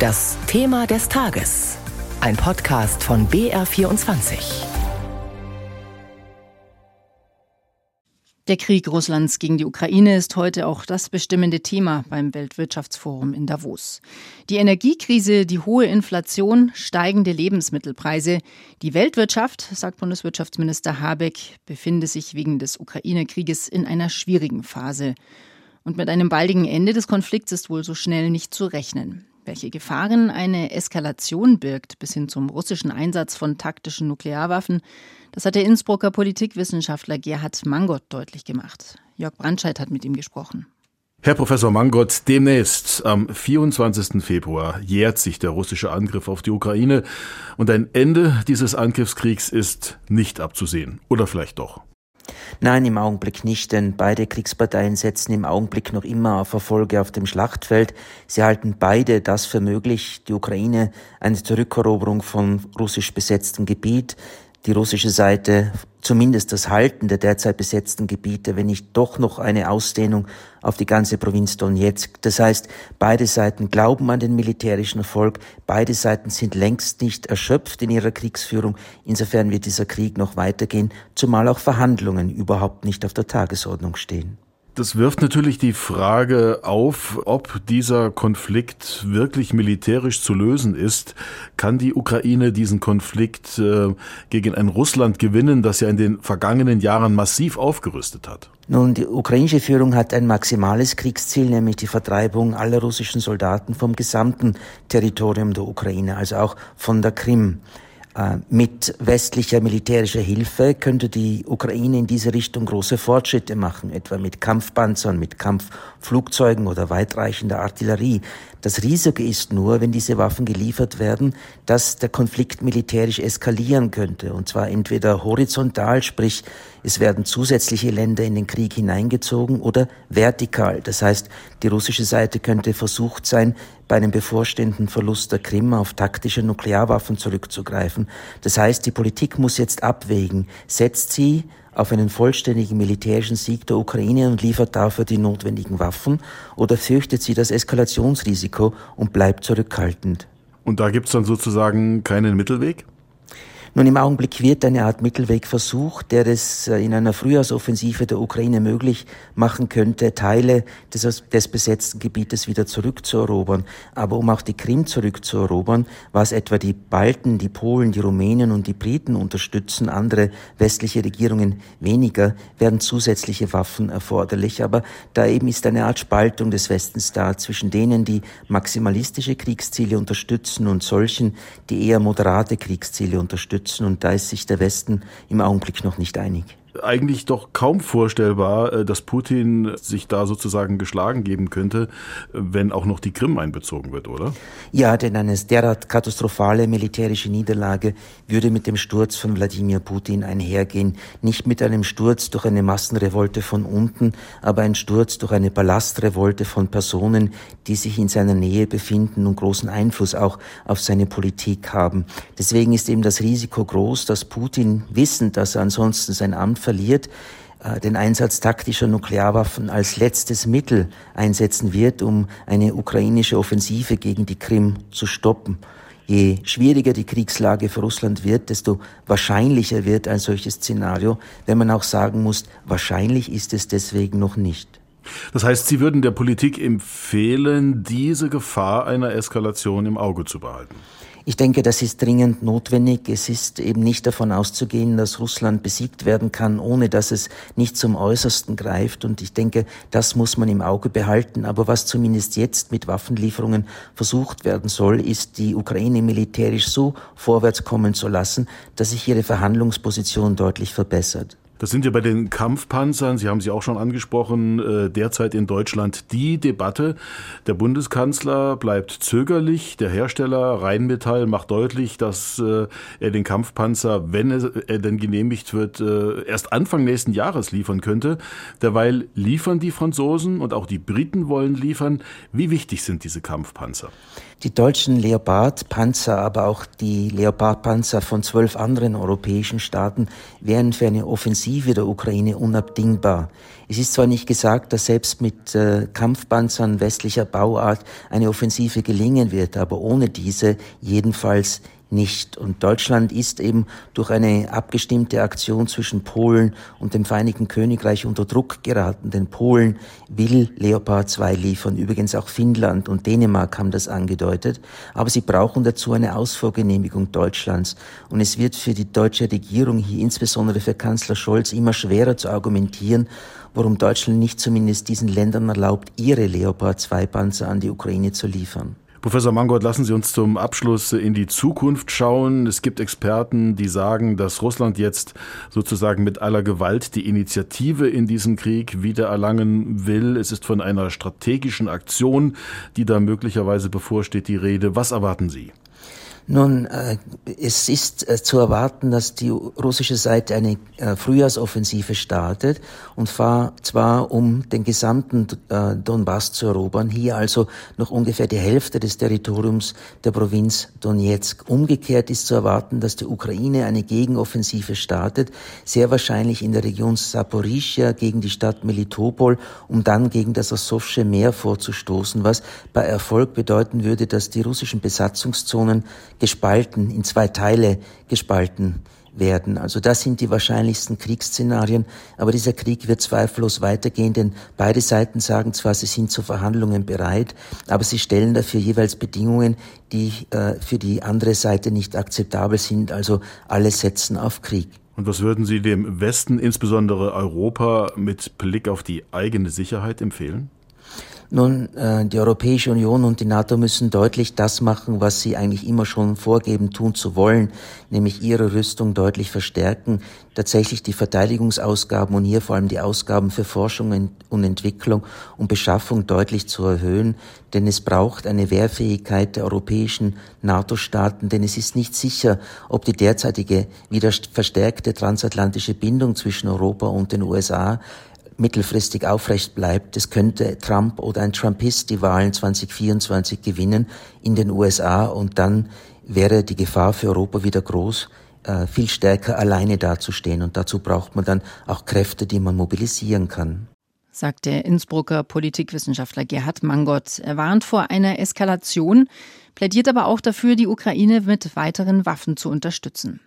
Das Thema des Tages. Ein Podcast von BR24. Der Krieg Russlands gegen die Ukraine ist heute auch das bestimmende Thema beim Weltwirtschaftsforum in Davos. Die Energiekrise, die hohe Inflation, steigende Lebensmittelpreise. Die Weltwirtschaft, sagt Bundeswirtschaftsminister Habeck, befinde sich wegen des Ukraine-Krieges in einer schwierigen Phase. Und mit einem baldigen Ende des Konflikts ist wohl so schnell nicht zu rechnen. Welche Gefahren eine Eskalation birgt, bis hin zum russischen Einsatz von taktischen Nuklearwaffen, das hat der Innsbrucker Politikwissenschaftler Gerhard Mangott deutlich gemacht. Jörg Brandscheid hat mit ihm gesprochen. Herr Professor Mangott, demnächst am 24. Februar jährt sich der russische Angriff auf die Ukraine und ein Ende dieses Angriffskriegs ist nicht abzusehen. Oder vielleicht doch? Nein, im Augenblick nicht, denn beide Kriegsparteien setzen im Augenblick noch immer auf Erfolge auf dem Schlachtfeld. Sie halten beide das für möglich, die Ukraine eine Zurückeroberung von russisch besetztem Gebiet, die russische Seite zumindest das Halten der derzeit besetzten Gebiete, wenn nicht doch noch eine Ausdehnung auf die ganze Provinz Donetsk. Das heißt, beide Seiten glauben an den militärischen Erfolg, beide Seiten sind längst nicht erschöpft in ihrer Kriegsführung. Insofern wird dieser Krieg noch weitergehen, zumal auch Verhandlungen überhaupt nicht auf der Tagesordnung stehen. Das wirft natürlich die Frage auf, ob dieser Konflikt wirklich militärisch zu lösen ist. Kann die Ukraine diesen Konflikt äh, gegen ein Russland gewinnen, das ja in den vergangenen Jahren massiv aufgerüstet hat? Nun, die ukrainische Führung hat ein maximales Kriegsziel, nämlich die Vertreibung aller russischen Soldaten vom gesamten Territorium der Ukraine, also auch von der Krim. Äh, mit westlicher militärischer Hilfe könnte die Ukraine in diese Richtung große Fortschritte machen, etwa mit Kampfpanzern, mit Kampfflugzeugen oder weitreichender Artillerie. Das Risiko ist nur, wenn diese Waffen geliefert werden, dass der Konflikt militärisch eskalieren könnte. Und zwar entweder horizontal, sprich es werden zusätzliche Länder in den Krieg hineingezogen, oder vertikal. Das heißt, die russische Seite könnte versucht sein, bei einem bevorstehenden Verlust der Krim auf taktische Nuklearwaffen zurückzugreifen. Das heißt, die Politik muss jetzt abwägen, setzt sie auf einen vollständigen militärischen Sieg der Ukraine und liefert dafür die notwendigen Waffen oder fürchtet sie das Eskalationsrisiko und bleibt zurückhaltend? Und da gibt es dann sozusagen keinen Mittelweg? Nun, im Augenblick wird eine Art Mittelweg versucht, der es äh, in einer Frühjahrsoffensive der Ukraine möglich machen könnte, Teile des, des besetzten Gebietes wieder zurückzuerobern. Aber um auch die Krim zurückzuerobern, was etwa die Balten, die Polen, die Rumänen und die Briten unterstützen, andere westliche Regierungen weniger, werden zusätzliche Waffen erforderlich. Aber da eben ist eine Art Spaltung des Westens da zwischen denen, die maximalistische Kriegsziele unterstützen und solchen, die eher moderate Kriegsziele unterstützen unterstützen und da ist sich der Westen im Augenblick noch nicht einig eigentlich doch kaum vorstellbar, äh, dass Putin sich da sozusagen geschlagen geben könnte, wenn auch noch die Krim einbezogen wird, oder? Ja, denn eine derart katastrophale militärische Niederlage würde mit dem Sturz von Wladimir Putin einhergehen. Nicht mit einem Sturz durch eine Massenrevolte von unten, aber ein Sturz durch eine Ballastrevolte von Personen, die sich in seiner Nähe befinden und großen Einfluss auch auf seine Politik haben. Deswegen ist eben das Risiko groß, dass Putin, wissend, dass er ansonsten sein Amt verliert, äh, den Einsatz taktischer Nuklearwaffen als letztes Mittel einsetzen wird, um eine ukrainische Offensive gegen die Krim zu stoppen. Je schwieriger die Kriegslage für Russland wird, desto wahrscheinlicher wird ein solches Szenario, wenn man auch sagen muss, wahrscheinlich ist es deswegen noch nicht. Das heißt, Sie würden der Politik empfehlen, diese Gefahr einer Eskalation im Auge zu behalten. Ich denke, das ist dringend notwendig. Es ist eben nicht davon auszugehen, dass Russland besiegt werden kann, ohne dass es nicht zum Äußersten greift. Und ich denke, das muss man im Auge behalten. Aber was zumindest jetzt mit Waffenlieferungen versucht werden soll, ist, die Ukraine militärisch so vorwärts kommen zu lassen, dass sich ihre Verhandlungsposition deutlich verbessert. Das sind ja bei den Kampfpanzern, Sie haben sie auch schon angesprochen, äh, derzeit in Deutschland die Debatte. Der Bundeskanzler bleibt zögerlich. Der Hersteller Rheinmetall macht deutlich, dass äh, er den Kampfpanzer, wenn er denn genehmigt wird, äh, erst Anfang nächsten Jahres liefern könnte. Derweil liefern die Franzosen und auch die Briten wollen liefern. Wie wichtig sind diese Kampfpanzer? Die deutschen Leopard-Panzer, aber auch die Leopard-Panzer von zwölf anderen europäischen Staaten wären für eine Offensive Offensive der Ukraine unabdingbar. Es ist zwar nicht gesagt, dass selbst mit äh, Kampfpanzern westlicher Bauart eine Offensive gelingen wird, aber ohne diese jedenfalls nicht. Und Deutschland ist eben durch eine abgestimmte Aktion zwischen Polen und dem Vereinigten Königreich unter Druck geraten. Denn Polen will Leopard 2 liefern. Übrigens auch Finnland und Dänemark haben das angedeutet. Aber sie brauchen dazu eine Ausfuhrgenehmigung Deutschlands. Und es wird für die deutsche Regierung hier, insbesondere für Kanzler Scholz, immer schwerer zu argumentieren, warum Deutschland nicht zumindest diesen Ländern erlaubt, ihre Leopard 2 Panzer an die Ukraine zu liefern. Professor Mangold, lassen Sie uns zum Abschluss in die Zukunft schauen. Es gibt Experten, die sagen, dass Russland jetzt sozusagen mit aller Gewalt die Initiative in diesem Krieg wiedererlangen will. Es ist von einer strategischen Aktion, die da möglicherweise bevorsteht, die Rede. Was erwarten Sie? Nun, äh, es ist äh, zu erwarten, dass die russische Seite eine äh, Frühjahrsoffensive startet und zwar um den gesamten äh, Donbass zu erobern. Hier also noch ungefähr die Hälfte des Territoriums der Provinz Donetsk. Umgekehrt ist zu erwarten, dass die Ukraine eine Gegenoffensive startet, sehr wahrscheinlich in der Region Saporischia gegen die Stadt Melitopol, um dann gegen das Asowsche Meer vorzustoßen, was bei Erfolg bedeuten würde, dass die russischen Besatzungszonen gespalten, in zwei Teile gespalten werden. Also das sind die wahrscheinlichsten Kriegsszenarien. Aber dieser Krieg wird zweifellos weitergehen, denn beide Seiten sagen zwar, sie sind zu Verhandlungen bereit, aber sie stellen dafür jeweils Bedingungen, die äh, für die andere Seite nicht akzeptabel sind. Also alle setzen auf Krieg. Und was würden Sie dem Westen, insbesondere Europa, mit Blick auf die eigene Sicherheit empfehlen? Nun, äh, die Europäische Union und die NATO müssen deutlich das machen, was sie eigentlich immer schon vorgeben, tun zu wollen, nämlich ihre Rüstung deutlich verstärken, tatsächlich die Verteidigungsausgaben und hier vor allem die Ausgaben für Forschung und Entwicklung und Beschaffung deutlich zu erhöhen, denn es braucht eine Wehrfähigkeit der europäischen NATO-Staaten, denn es ist nicht sicher, ob die derzeitige wieder verstärkte transatlantische Bindung zwischen Europa und den USA mittelfristig aufrecht bleibt, es könnte Trump oder ein Trumpist die Wahlen 2024 gewinnen in den USA und dann wäre die Gefahr für Europa wieder groß, äh, viel stärker alleine dazustehen. Und dazu braucht man dann auch Kräfte, die man mobilisieren kann sagt der Innsbrucker Politikwissenschaftler Gerhard Mangott. Er warnt vor einer Eskalation, plädiert aber auch dafür, die Ukraine mit weiteren Waffen zu unterstützen.